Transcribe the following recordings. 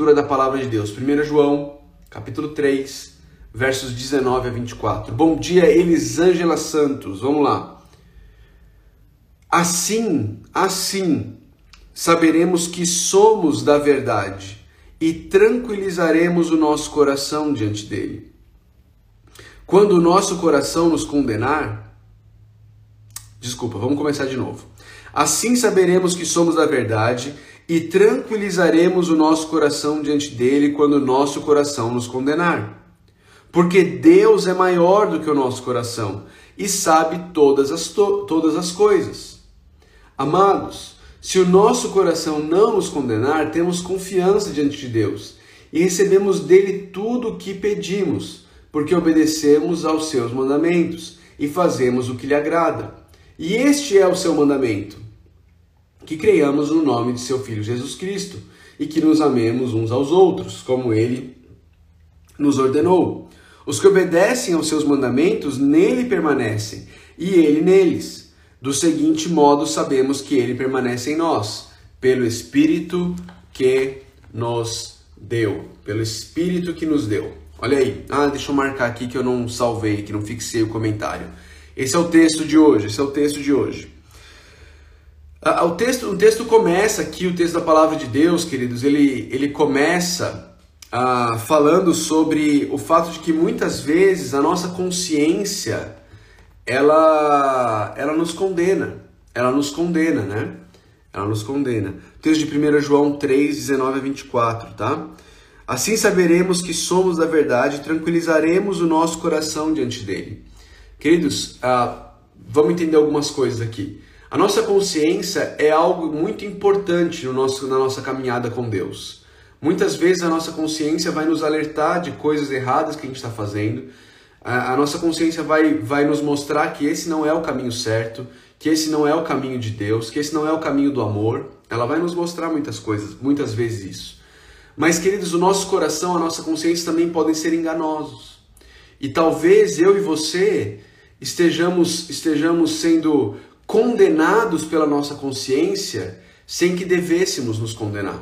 leitura da palavra de Deus. 1 João, capítulo 3, versos 19 a 24. Bom dia, Elisângela Santos. Vamos lá. Assim, assim, saberemos que somos da verdade e tranquilizaremos o nosso coração diante dele. Quando o nosso coração nos condenar, desculpa, vamos começar de novo. Assim saberemos que somos da verdade e tranquilizaremos o nosso coração diante dele quando o nosso coração nos condenar. Porque Deus é maior do que o nosso coração e sabe todas as, to todas as coisas. Amados, se o nosso coração não nos condenar, temos confiança diante de Deus e recebemos dele tudo o que pedimos, porque obedecemos aos seus mandamentos e fazemos o que lhe agrada. E este é o seu mandamento que creiamos no nome de seu Filho Jesus Cristo e que nos amemos uns aos outros, como ele nos ordenou. Os que obedecem aos seus mandamentos nele permanecem e ele neles. Do seguinte modo, sabemos que ele permanece em nós, pelo Espírito que nos deu. Pelo Espírito que nos deu. Olha aí. Ah, deixa eu marcar aqui que eu não salvei, que não fixei o comentário. Esse é o texto de hoje. Esse é o texto de hoje. O texto, o texto começa aqui, o texto da palavra de Deus, queridos, ele, ele começa ah, falando sobre o fato de que muitas vezes a nossa consciência ela, ela nos condena, ela nos condena, né? Ela nos condena. Texto de 1 João 3, 19 a 24, tá? Assim saberemos que somos da verdade e tranquilizaremos o nosso coração diante dele. Queridos, ah, vamos entender algumas coisas aqui. A nossa consciência é algo muito importante no nosso, na nossa caminhada com Deus. Muitas vezes a nossa consciência vai nos alertar de coisas erradas que a gente está fazendo. A, a nossa consciência vai, vai nos mostrar que esse não é o caminho certo, que esse não é o caminho de Deus, que esse não é o caminho do amor. Ela vai nos mostrar muitas coisas, muitas vezes isso. Mas, queridos, o nosso coração, a nossa consciência também podem ser enganosos. E talvez eu e você estejamos, estejamos sendo condenados pela nossa consciência sem que devêssemos nos condenar.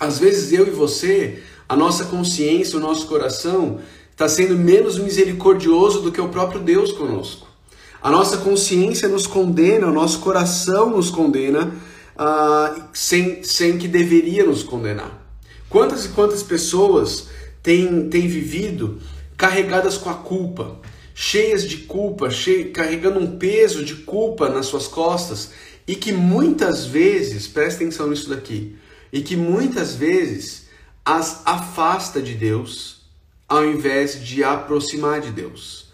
Às vezes eu e você, a nossa consciência, o nosso coração está sendo menos misericordioso do que o próprio Deus conosco. A nossa consciência nos condena, o nosso coração nos condena uh, sem, sem que deveria nos condenar. Quantas e quantas pessoas têm, têm vivido carregadas com a culpa, cheias de culpa, cheio, carregando um peso de culpa nas suas costas e que muitas vezes, presta atenção nisso daqui, e que muitas vezes as afasta de Deus ao invés de aproximar de Deus.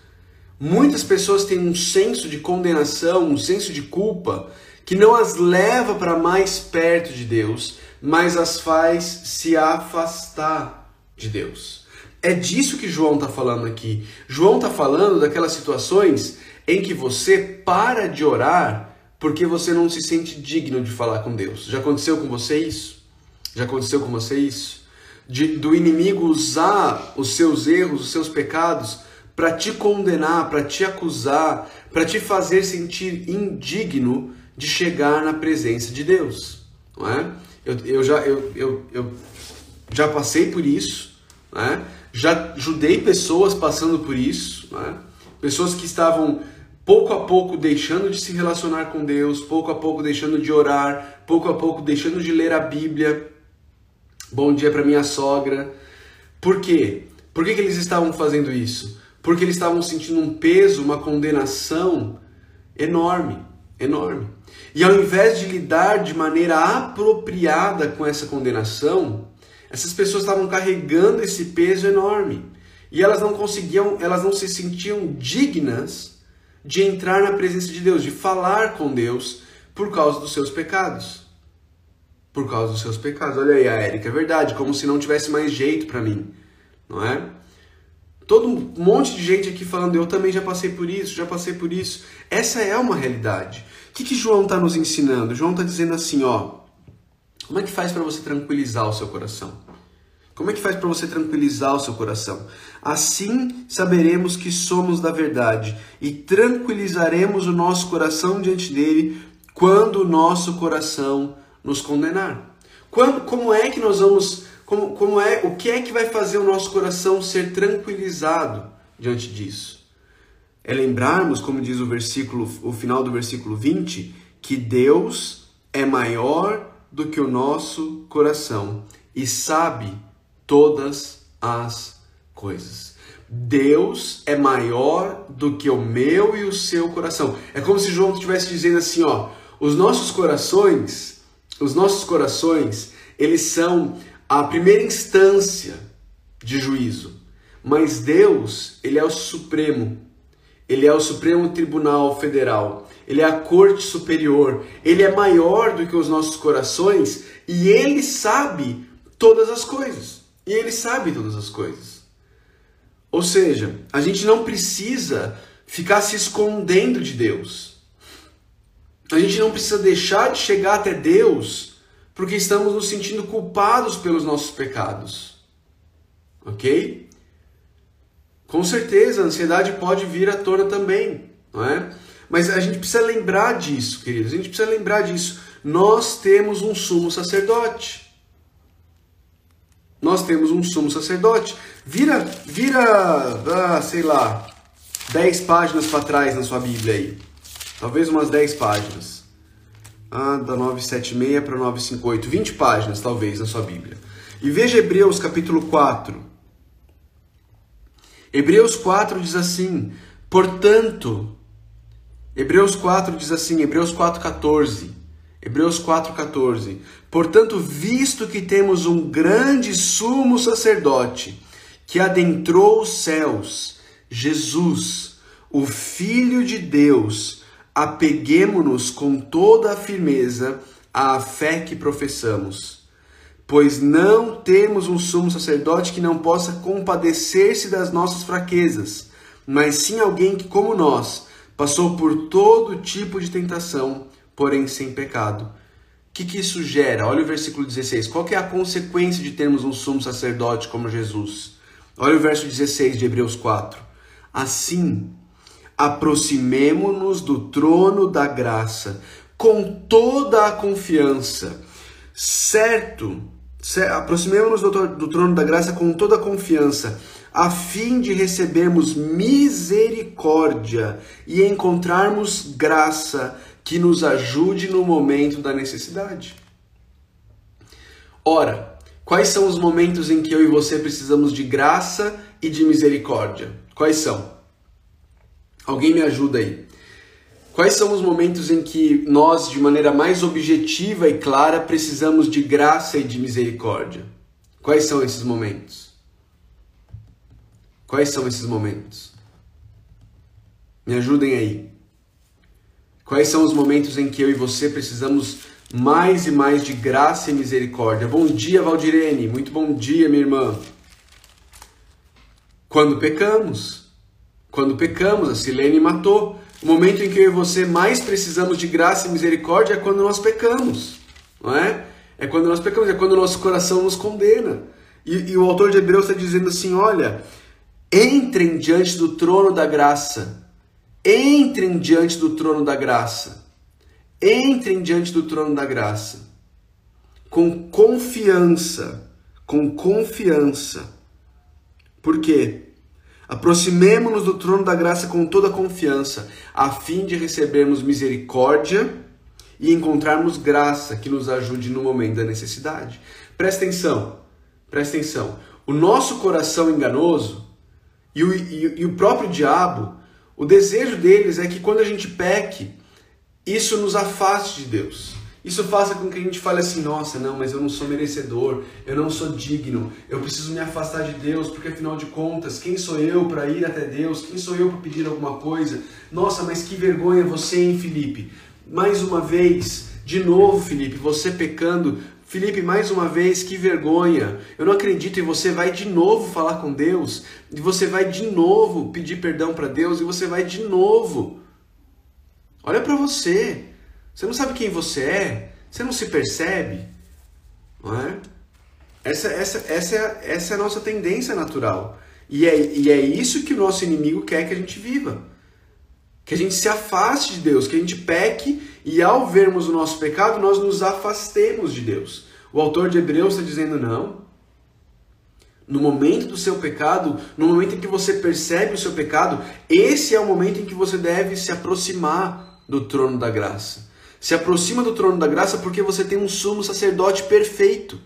Muitas pessoas têm um senso de condenação, um senso de culpa que não as leva para mais perto de Deus, mas as faz se afastar de Deus. É disso que João está falando aqui. João está falando daquelas situações em que você para de orar porque você não se sente digno de falar com Deus. Já aconteceu com você isso? Já aconteceu com você isso? De, do inimigo usar os seus erros, os seus pecados para te condenar, para te acusar, para te fazer sentir indigno de chegar na presença de Deus, não é? Eu, eu já, eu, eu, eu já passei por isso, né? Já ajudei pessoas passando por isso, né? pessoas que estavam pouco a pouco deixando de se relacionar com Deus, pouco a pouco deixando de orar, pouco a pouco deixando de ler a Bíblia. Bom dia para minha sogra. Por quê? Por que, que eles estavam fazendo isso? Porque eles estavam sentindo um peso, uma condenação enorme, enorme. E ao invés de lidar de maneira apropriada com essa condenação, essas pessoas estavam carregando esse peso enorme e elas não conseguiam, elas não se sentiam dignas de entrar na presença de Deus, de falar com Deus por causa dos seus pecados. Por causa dos seus pecados. Olha aí a Érica, é verdade, como se não tivesse mais jeito para mim, não é? Todo um monte de gente aqui falando, eu também já passei por isso, já passei por isso. Essa é uma realidade. O que, que João está nos ensinando? João está dizendo assim, ó, como é que faz para você tranquilizar o seu coração? Como é que faz para você tranquilizar o seu coração? Assim saberemos que somos da verdade e tranquilizaremos o nosso coração diante dele quando o nosso coração nos condenar. Quando, como é que nós vamos como, como é, o que é que vai fazer o nosso coração ser tranquilizado diante disso? É lembrarmos, como diz o versículo, o final do versículo 20, que Deus é maior do que o nosso coração e sabe todas as coisas. Deus é maior do que o meu e o seu coração. É como se João estivesse dizendo assim, ó, os nossos corações, os nossos corações, eles são a primeira instância de juízo. Mas Deus, ele é o supremo. Ele é o Supremo Tribunal Federal. Ele é a Corte Superior. Ele é maior do que os nossos corações e ele sabe todas as coisas. E ele sabe todas as coisas. Ou seja, a gente não precisa ficar se escondendo de Deus. A gente não precisa deixar de chegar até Deus porque estamos nos sentindo culpados pelos nossos pecados. Ok? Com certeza, a ansiedade pode vir à tona também, não é? Mas a gente precisa lembrar disso, queridos. A gente precisa lembrar disso. Nós temos um sumo sacerdote. Nós temos um sumo sacerdote. Vira, vira, ah, sei lá, 10 páginas para trás na sua Bíblia aí. Talvez umas 10 páginas. Ah, da 976 para 958. 20 páginas, talvez, na sua Bíblia. E veja Hebreus capítulo 4. Hebreus 4 diz assim: Portanto, Hebreus 4 diz assim, Hebreus 4,14. Hebreus 4,14. Portanto, visto que temos um grande sumo sacerdote que adentrou os céus, Jesus, o Filho de Deus, apeguemo-nos com toda a firmeza à fé que professamos. Pois não temos um sumo sacerdote que não possa compadecer-se das nossas fraquezas, mas sim alguém que, como nós, passou por todo tipo de tentação porém sem pecado. O que, que isso gera? Olha o versículo 16. Qual é a consequência de termos um sumo sacerdote como Jesus? Olha o verso 16 de Hebreus 4. Assim, aproximemo-nos do trono da graça com toda a confiança, certo? Aproximemo-nos do, trono da graça com toda a confiança, a fim de recebermos misericórdia e encontrarmos graça que nos ajude no momento da necessidade. Ora, quais são os momentos em que eu e você precisamos de graça e de misericórdia? Quais são? Alguém me ajuda aí. Quais são os momentos em que nós, de maneira mais objetiva e clara, precisamos de graça e de misericórdia? Quais são esses momentos? Quais são esses momentos? Me ajudem aí. Quais são os momentos em que eu e você precisamos mais e mais de graça e misericórdia? Bom dia, Valdirene. Muito bom dia, minha irmã. Quando pecamos. Quando pecamos, a Silene matou. O momento em que eu e você mais precisamos de graça e misericórdia é quando nós pecamos, não é? É quando nós pecamos, é quando o nosso coração nos condena. E, e o autor de Hebreus está dizendo assim: olha, entrem diante do trono da graça Entrem diante do trono da graça. Entrem diante do trono da graça. Com confiança. Com confiança. Por quê? Aproximemo-nos do trono da graça com toda confiança, a fim de recebermos misericórdia e encontrarmos graça que nos ajude no momento da necessidade. Presta atenção, presta atenção. O nosso coração enganoso e o, e, e o próprio diabo o desejo deles é que quando a gente peque, isso nos afaste de Deus. Isso faça com que a gente fale assim: nossa, não, mas eu não sou merecedor, eu não sou digno, eu preciso me afastar de Deus, porque afinal de contas, quem sou eu para ir até Deus? Quem sou eu para pedir alguma coisa? Nossa, mas que vergonha você, hein, Felipe? Mais uma vez, de novo, Felipe, você pecando, Felipe, mais uma vez, que vergonha. Eu não acredito e você vai de novo falar com Deus, e você vai de novo pedir perdão para Deus, e você vai de novo. Olha para você. Você não sabe quem você é? Você não se percebe? Não é? Essa, essa, essa, é, essa é a nossa tendência natural. E é, e é isso que o nosso inimigo quer que a gente viva. Que a gente se afaste de Deus, que a gente peque e ao vermos o nosso pecado, nós nos afastemos de Deus. O autor de Hebreus está dizendo: não, no momento do seu pecado, no momento em que você percebe o seu pecado, esse é o momento em que você deve se aproximar do trono da graça. Se aproxima do trono da graça porque você tem um sumo sacerdote perfeito,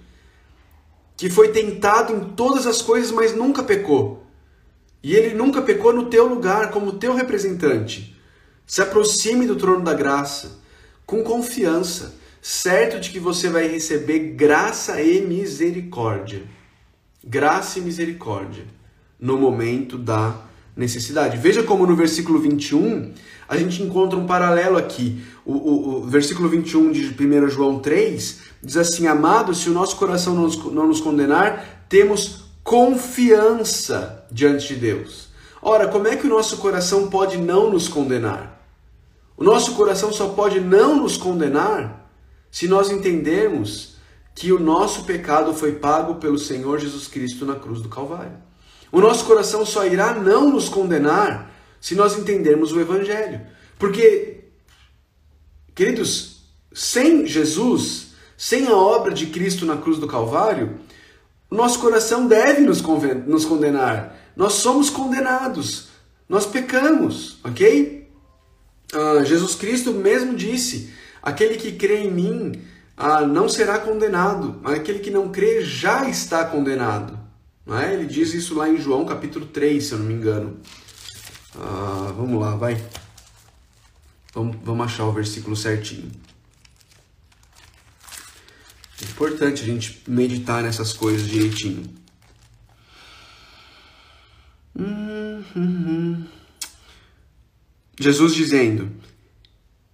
que foi tentado em todas as coisas, mas nunca pecou. E ele nunca pecou no teu lugar, como teu representante. Se aproxime do trono da graça com confiança, certo de que você vai receber graça e misericórdia. Graça e misericórdia no momento da necessidade. Veja como no versículo 21 a gente encontra um paralelo aqui. O, o, o versículo 21 de 1 João 3 diz assim: Amados, se o nosso coração não nos, não nos condenar, temos confiança diante de Deus. Ora, como é que o nosso coração pode não nos condenar? O nosso coração só pode não nos condenar se nós entendermos que o nosso pecado foi pago pelo Senhor Jesus Cristo na cruz do Calvário. O nosso coração só irá não nos condenar se nós entendermos o Evangelho. Porque, queridos, sem Jesus, sem a obra de Cristo na cruz do Calvário, o nosso coração deve nos condenar. Nós somos condenados. Nós pecamos, ok? Ah, Jesus Cristo mesmo disse: aquele que crê em mim ah, não será condenado, mas aquele que não crê já está condenado. Não é? Ele diz isso lá em João capítulo 3, se eu não me engano. Ah, vamos lá, vai. Vamos, vamos achar o versículo certinho. É importante a gente meditar nessas coisas direitinho. Uhum. Jesus dizendo,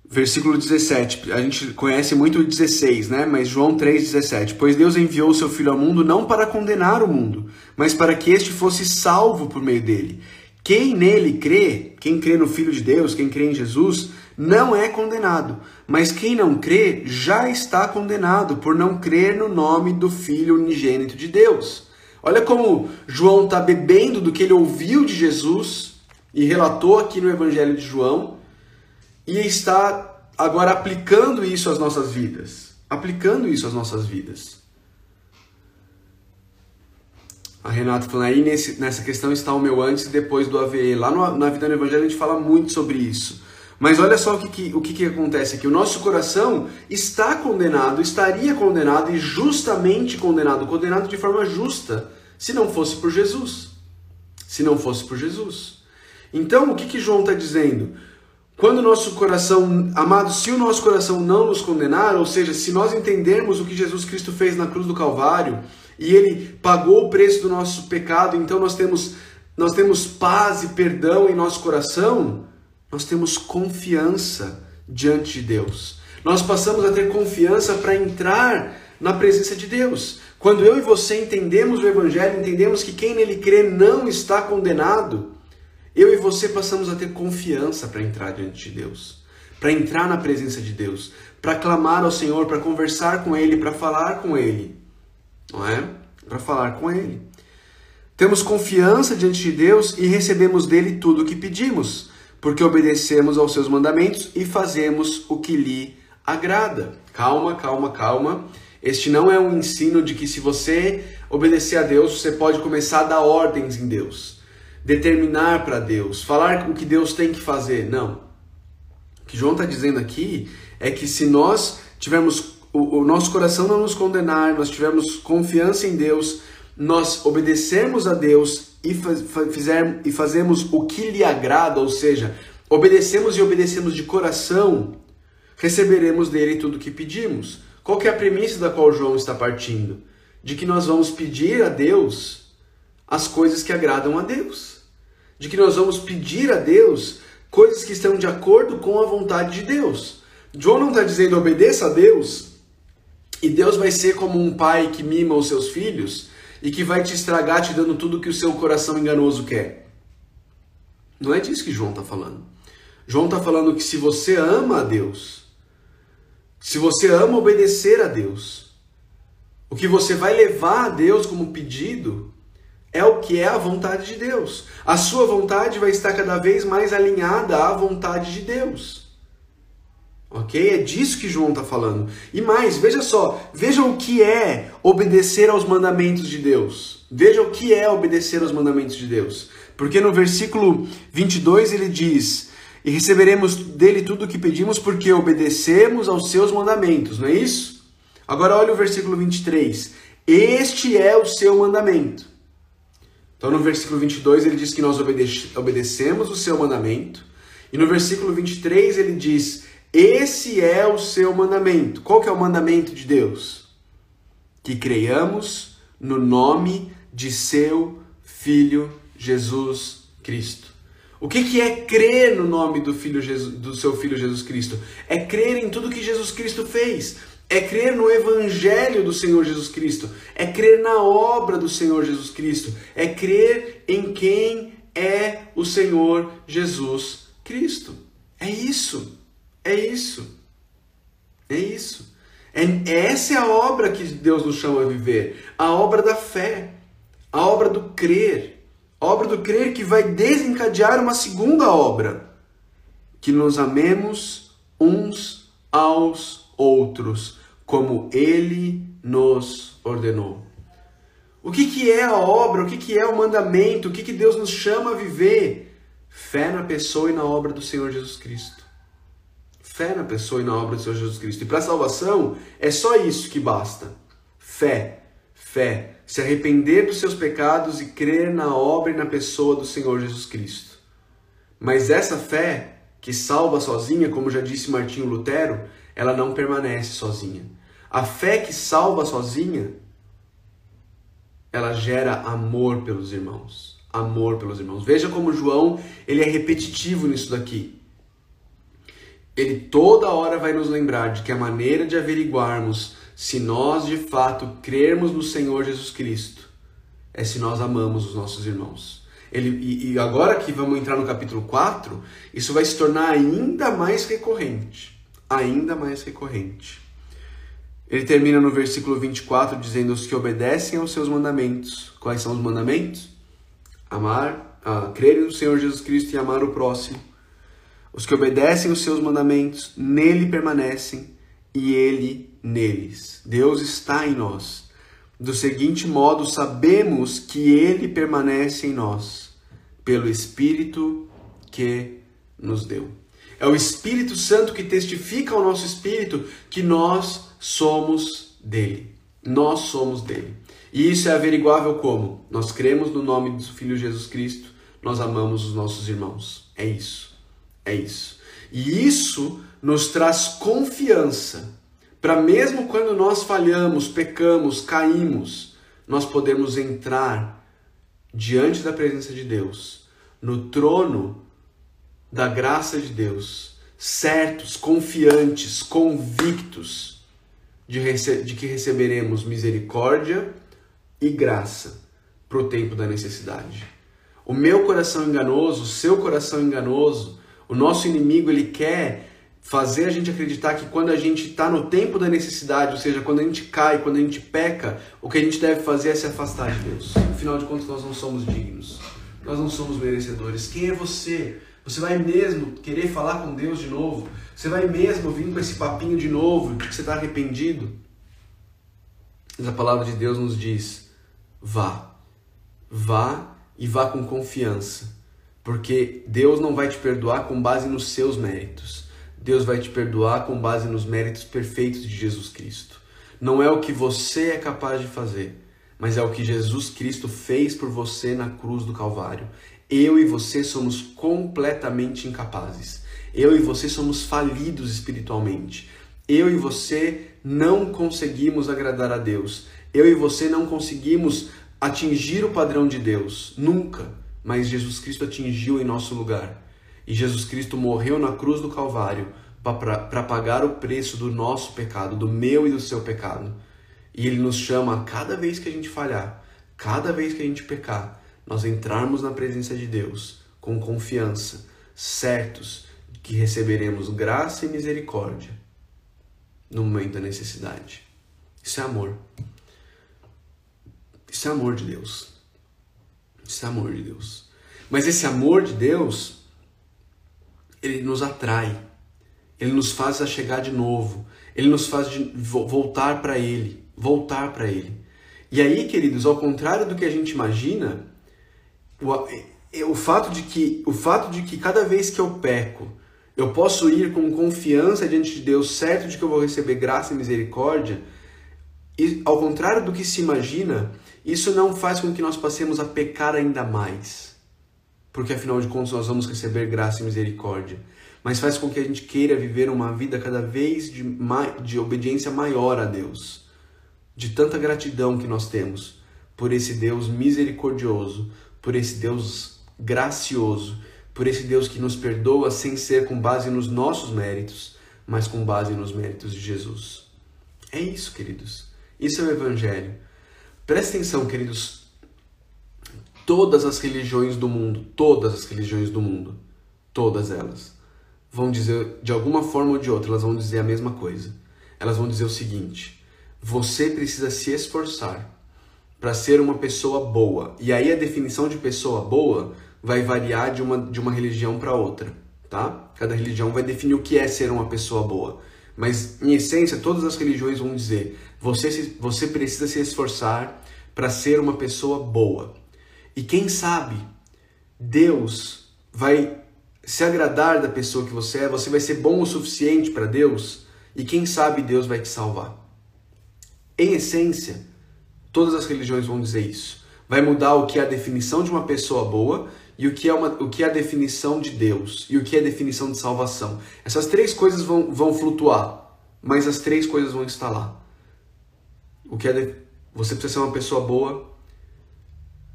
versículo 17, a gente conhece muito o 16, né? Mas João 3,17. Pois Deus enviou o seu Filho ao mundo não para condenar o mundo, mas para que este fosse salvo por meio dele. Quem nele crê, quem crê no Filho de Deus, quem crê em Jesus, não é condenado. Mas quem não crê já está condenado por não crer no nome do Filho unigênito de Deus. Olha como João está bebendo do que ele ouviu de Jesus e relatou aqui no Evangelho de João e está agora aplicando isso às nossas vidas. Aplicando isso às nossas vidas. A Renata falando aí, nesse, nessa questão está o meu antes e depois do AVE. Lá no, na Vida no Evangelho a gente fala muito sobre isso. Mas olha só o que, que, o que, que acontece aqui. O nosso coração está condenado, estaria condenado e justamente condenado, condenado de forma justa, se não fosse por Jesus. Se não fosse por Jesus. Então, o que, que João está dizendo? Quando o nosso coração, amado, se o nosso coração não nos condenar, ou seja, se nós entendermos o que Jesus Cristo fez na cruz do Calvário, e ele pagou o preço do nosso pecado, então nós temos nós temos paz e perdão em nosso coração, nós temos confiança diante de Deus. Nós passamos a ter confiança para entrar na presença de Deus. Quando eu e você entendemos o evangelho, entendemos que quem nele crê não está condenado, eu e você passamos a ter confiança para entrar diante de Deus, para entrar na presença de Deus, para clamar ao Senhor, para conversar com ele, para falar com ele não é? Para falar com Ele. Temos confiança diante de Deus e recebemos dele tudo o que pedimos, porque obedecemos aos seus mandamentos e fazemos o que lhe agrada. Calma, calma, calma. Este não é um ensino de que se você obedecer a Deus, você pode começar a dar ordens em Deus, determinar para Deus, falar o que Deus tem que fazer. Não. O que João está dizendo aqui é que se nós tivermos o, o nosso coração não nos condenar, nós tivermos confiança em Deus, nós obedecemos a Deus e, fizer, e fazemos o que lhe agrada, ou seja, obedecemos e obedecemos de coração, receberemos dele tudo o que pedimos. Qual que é a premissa da qual João está partindo? De que nós vamos pedir a Deus as coisas que agradam a Deus. De que nós vamos pedir a Deus coisas que estão de acordo com a vontade de Deus. João não está dizendo obedeça a Deus e Deus vai ser como um pai que mima os seus filhos e que vai te estragar te dando tudo que o seu coração enganoso quer. Não é disso que João está falando. João está falando que se você ama a Deus, se você ama obedecer a Deus, o que você vai levar a Deus como pedido é o que é a vontade de Deus. A sua vontade vai estar cada vez mais alinhada à vontade de Deus. Ok? É disso que João está falando. E mais, veja só, veja o que é obedecer aos mandamentos de Deus. Veja o que é obedecer aos mandamentos de Deus. Porque no versículo 22 ele diz: E receberemos dele tudo o que pedimos, porque obedecemos aos seus mandamentos, não é isso? Agora olha o versículo 23. Este é o seu mandamento. Então no versículo 22 ele diz que nós obedecemos o seu mandamento. E no versículo 23 ele diz: esse é o seu mandamento. Qual que é o mandamento de Deus? Que creiamos no nome de seu Filho Jesus Cristo. O que, que é crer no nome do, filho Jesus, do seu Filho Jesus Cristo? É crer em tudo que Jesus Cristo fez. É crer no Evangelho do Senhor Jesus Cristo. É crer na obra do Senhor Jesus Cristo. É crer em quem é o Senhor Jesus Cristo. É isso. É isso. É isso. É, essa é a obra que Deus nos chama a viver. A obra da fé. A obra do crer. A obra do crer que vai desencadear uma segunda obra. Que nos amemos uns aos outros, como Ele nos ordenou. O que, que é a obra? O que, que é o mandamento? O que, que Deus nos chama a viver? Fé na pessoa e na obra do Senhor Jesus Cristo. Fé na pessoa e na obra do Senhor Jesus Cristo. E para a salvação é só isso que basta. Fé. Fé. Se arrepender dos seus pecados e crer na obra e na pessoa do Senhor Jesus Cristo. Mas essa fé que salva sozinha, como já disse Martinho Lutero, ela não permanece sozinha. A fé que salva sozinha, ela gera amor pelos irmãos. Amor pelos irmãos. Veja como João, ele é repetitivo nisso daqui ele toda hora vai nos lembrar de que a maneira de averiguarmos se nós de fato crermos no Senhor Jesus Cristo é se nós amamos os nossos irmãos. Ele, e, e agora que vamos entrar no capítulo 4, isso vai se tornar ainda mais recorrente. Ainda mais recorrente. Ele termina no versículo 24 dizendo: Os que obedecem aos seus mandamentos. Quais são os mandamentos? Amar, uh, crer no Senhor Jesus Cristo e amar o próximo os que obedecem os seus mandamentos, nele permanecem e ele neles. Deus está em nós. Do seguinte modo, sabemos que ele permanece em nós, pelo Espírito que nos deu. É o Espírito Santo que testifica ao nosso espírito que nós somos dele. Nós somos dele. E isso é averiguável como? Nós cremos no nome do Filho Jesus Cristo, nós amamos os nossos irmãos. É isso. É isso. E isso nos traz confiança para mesmo quando nós falhamos, pecamos, caímos, nós podemos entrar diante da presença de Deus, no trono da graça de Deus, certos, confiantes, convictos de, de que receberemos misericórdia e graça para o tempo da necessidade. O meu coração enganoso, o seu coração enganoso, o nosso inimigo ele quer fazer a gente acreditar que quando a gente está no tempo da necessidade, ou seja, quando a gente cai, quando a gente peca, o que a gente deve fazer é se afastar de Deus. Afinal de contas, nós não somos dignos. Nós não somos merecedores. Quem é você? Você vai mesmo querer falar com Deus de novo? Você vai mesmo vir com esse papinho de novo de que você está arrependido? Mas a palavra de Deus nos diz: vá. Vá e vá com confiança porque Deus não vai te perdoar com base nos seus méritos. Deus vai te perdoar com base nos méritos perfeitos de Jesus Cristo. Não é o que você é capaz de fazer, mas é o que Jesus Cristo fez por você na cruz do Calvário. Eu e você somos completamente incapazes. Eu e você somos falidos espiritualmente. Eu e você não conseguimos agradar a Deus. Eu e você não conseguimos atingir o padrão de Deus. Nunca mas Jesus Cristo atingiu em nosso lugar. E Jesus Cristo morreu na cruz do Calvário para pagar o preço do nosso pecado, do meu e do seu pecado. E Ele nos chama cada vez que a gente falhar, cada vez que a gente pecar, nós entrarmos na presença de Deus com confiança, certos que receberemos graça e misericórdia no momento da necessidade. Isso é amor. Isso é amor de Deus. Isso é amor de Deus. Mas esse amor de Deus, ele nos atrai. Ele nos faz a chegar de novo. Ele nos faz voltar para Ele, voltar para Ele. E aí, queridos, ao contrário do que a gente imagina, o, o, fato de que, o fato de que cada vez que eu peco, eu posso ir com confiança diante de Deus, certo de que eu vou receber graça e misericórdia, e ao contrário do que se imagina, isso não faz com que nós passemos a pecar ainda mais. Porque afinal de contas nós vamos receber graça e misericórdia mas faz com que a gente queira viver uma vida cada vez de, de obediência maior a Deus. De tanta gratidão que nós temos por esse Deus misericordioso, por esse Deus gracioso, por esse Deus que nos perdoa sem ser com base nos nossos méritos, mas com base nos méritos de Jesus. É isso, queridos. Isso é o Evangelho. Presta atenção, queridos. Todas as religiões do mundo, todas as religiões do mundo, todas elas, vão dizer, de alguma forma ou de outra, elas vão dizer a mesma coisa. Elas vão dizer o seguinte: você precisa se esforçar para ser uma pessoa boa. E aí a definição de pessoa boa vai variar de uma, de uma religião para outra, tá? Cada religião vai definir o que é ser uma pessoa boa. Mas, em essência, todas as religiões vão dizer: você, se, você precisa se esforçar para ser uma pessoa boa. E quem sabe, Deus vai se agradar da pessoa que você é, você vai ser bom o suficiente para Deus e quem sabe Deus vai te salvar. Em essência, todas as religiões vão dizer isso. Vai mudar o que é a definição de uma pessoa boa e o que é, uma, o que é a definição de Deus e o que é a definição de salvação. Essas três coisas vão, vão flutuar, mas as três coisas vão estar lá. O que é de, você precisa ser uma pessoa boa.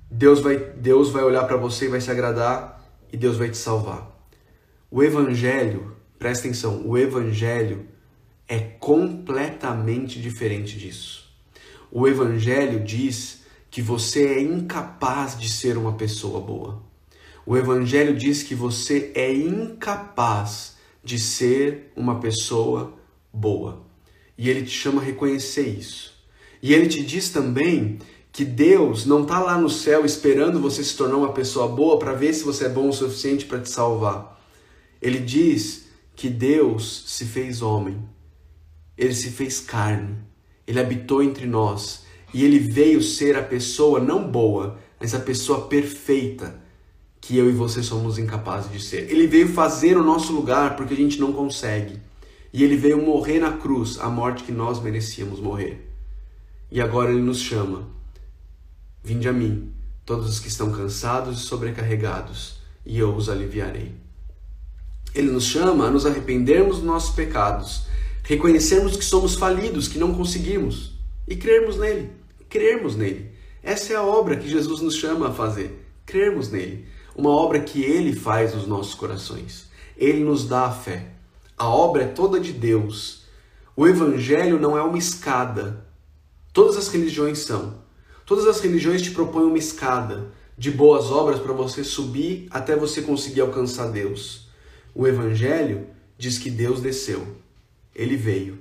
Deus vai, Deus vai olhar para você e vai se agradar e Deus vai te salvar. O Evangelho, presta atenção, o Evangelho é completamente diferente disso. O Evangelho diz que você é incapaz de ser uma pessoa boa. O Evangelho diz que você é incapaz de ser uma pessoa boa. E ele te chama a reconhecer isso. E ele te diz também que Deus não está lá no céu esperando você se tornar uma pessoa boa para ver se você é bom o suficiente para te salvar. Ele diz que Deus se fez homem, ele se fez carne, ele habitou entre nós e ele veio ser a pessoa não boa, mas a pessoa perfeita que eu e você somos incapazes de ser. Ele veio fazer o nosso lugar porque a gente não consegue. E ele veio morrer na cruz, a morte que nós merecíamos morrer. E agora ele nos chama: Vinde a mim, todos os que estão cansados e sobrecarregados, e eu os aliviarei. Ele nos chama a nos arrependermos dos nossos pecados, reconhecermos que somos falidos, que não conseguimos e crermos nele. Crermos nele. Essa é a obra que Jesus nos chama a fazer. Crermos nele. Uma obra que ele faz nos nossos corações. Ele nos dá a fé. A obra é toda de Deus. O evangelho não é uma escada. Todas as religiões são. Todas as religiões te propõem uma escada de boas obras para você subir até você conseguir alcançar Deus. O Evangelho diz que Deus desceu, ele veio,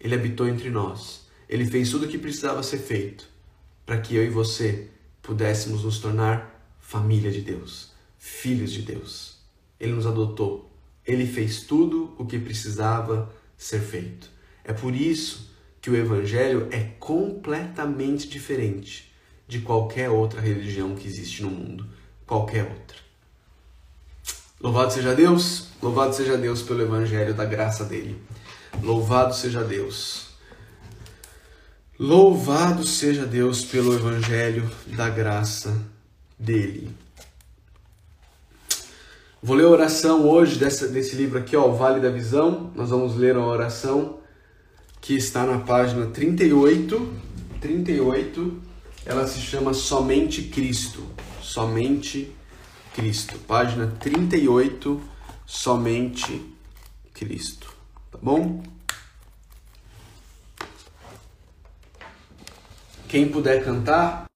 ele habitou entre nós, ele fez tudo o que precisava ser feito para que eu e você pudéssemos nos tornar família de Deus, filhos de Deus. Ele nos adotou, ele fez tudo o que precisava ser feito. É por isso que o Evangelho é completamente diferente de qualquer outra religião que existe no mundo, qualquer outra. Louvado seja Deus, louvado seja Deus pelo evangelho da graça dele. Louvado seja Deus. Louvado seja Deus pelo evangelho da graça dele. Vou ler a oração hoje dessa, desse livro aqui, ó, o Vale da Visão. Nós vamos ler a oração que está na página 38. 38. Ela se chama Somente Cristo. Somente. Cristo. Página 38, somente Cristo. Tá bom? Quem puder cantar,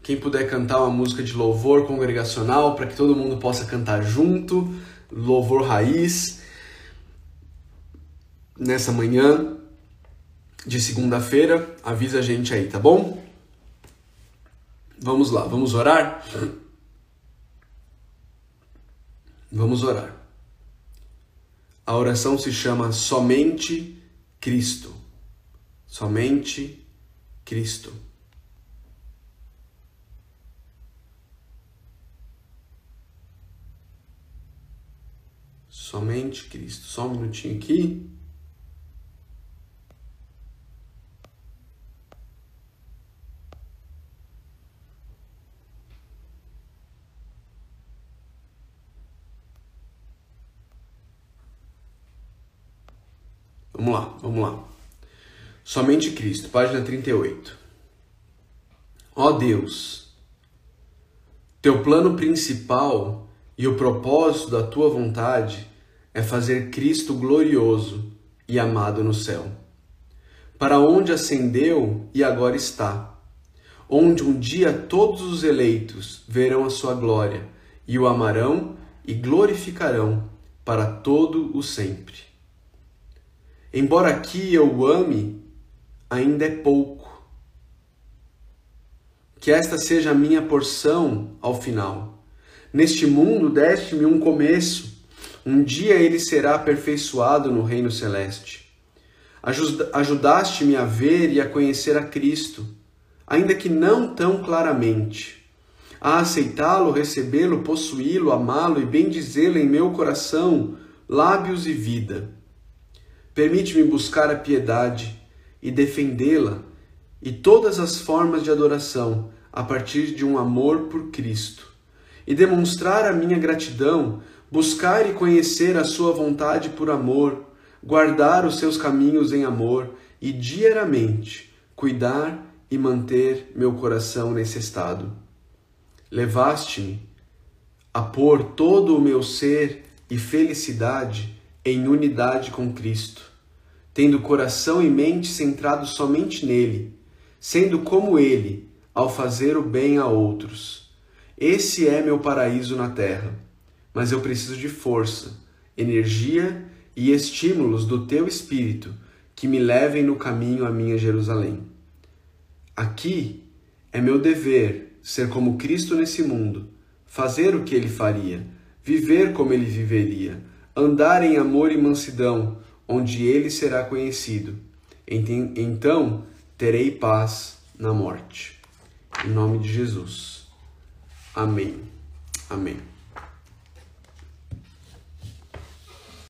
quem puder cantar uma música de louvor congregacional para que todo mundo possa cantar junto, louvor raiz, nessa manhã de segunda-feira, avisa a gente aí, tá bom? Vamos lá, vamos orar? Vamos orar. A oração se chama Somente Cristo. Somente Cristo. Somente Cristo. Só um minutinho aqui. Vamos lá, vamos lá. Somente Cristo, página 38. Ó Deus, teu plano principal e o propósito da tua vontade é fazer Cristo glorioso e amado no céu, para onde ascendeu e agora está, onde um dia todos os eleitos verão a sua glória e o amarão e glorificarão para todo o sempre. Embora aqui eu o ame, ainda é pouco. Que esta seja a minha porção ao final. Neste mundo deste-me um começo um dia ele será aperfeiçoado no reino celeste. Ajudaste-me a ver e a conhecer a Cristo, ainda que não tão claramente, a aceitá-lo, recebê-lo, possuí-lo, amá-lo e bendizê-lo em meu coração, lábios e vida. Permite-me buscar a piedade e defendê-la e todas as formas de adoração a partir de um amor por Cristo, e demonstrar a minha gratidão buscar e conhecer a sua vontade por amor, guardar os seus caminhos em amor e diariamente cuidar e manter meu coração nesse estado. Levaste-me a pôr todo o meu ser e felicidade em unidade com Cristo, tendo coração e mente centrados somente nele, sendo como ele ao fazer o bem a outros. Esse é meu paraíso na terra mas eu preciso de força, energia e estímulos do teu espírito que me levem no caminho à minha Jerusalém. Aqui é meu dever ser como Cristo nesse mundo, fazer o que ele faria, viver como ele viveria, andar em amor e mansidão, onde ele será conhecido. Então terei paz na morte. Em nome de Jesus. Amém. Amém.